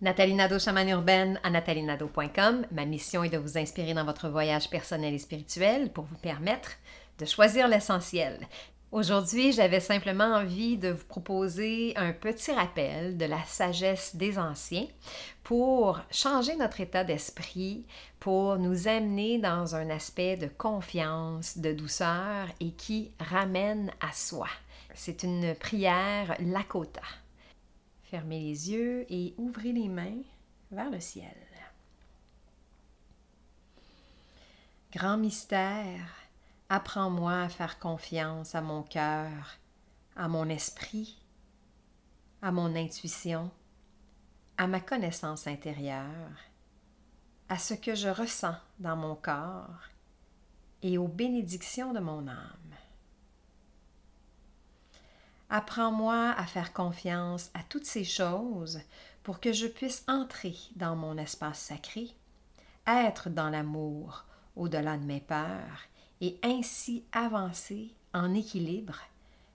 Nathalie Nadeau, chamane urbaine à nathalienado.com. Ma mission est de vous inspirer dans votre voyage personnel et spirituel pour vous permettre de choisir l'essentiel. Aujourd'hui, j'avais simplement envie de vous proposer un petit rappel de la sagesse des anciens pour changer notre état d'esprit, pour nous amener dans un aspect de confiance, de douceur et qui ramène à soi. C'est une prière Lakota. Fermez les yeux et ouvrez les mains vers le ciel. Grand mystère, apprends-moi à faire confiance à mon cœur, à mon esprit, à mon intuition, à ma connaissance intérieure, à ce que je ressens dans mon corps et aux bénédictions de mon âme. Apprends-moi à faire confiance à toutes ces choses pour que je puisse entrer dans mon espace sacré, être dans l'amour au-delà de mes peurs et ainsi avancer en équilibre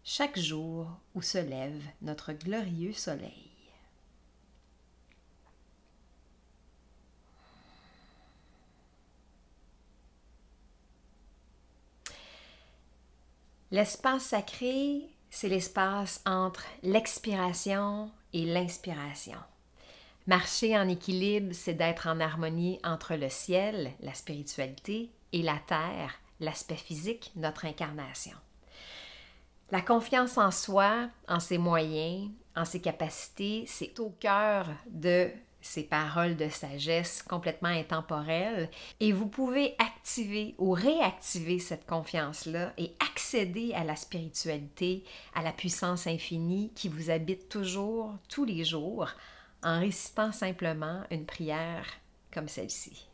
chaque jour où se lève notre glorieux soleil. L'espace sacré c'est l'espace entre l'expiration et l'inspiration. Marcher en équilibre, c'est d'être en harmonie entre le ciel, la spiritualité, et la terre, l'aspect physique, notre incarnation. La confiance en soi, en ses moyens, en ses capacités, c'est au cœur de ces paroles de sagesse complètement intemporelles et vous pouvez activer ou réactiver cette confiance-là et accéder à la spiritualité, à la puissance infinie qui vous habite toujours, tous les jours, en récitant simplement une prière comme celle-ci.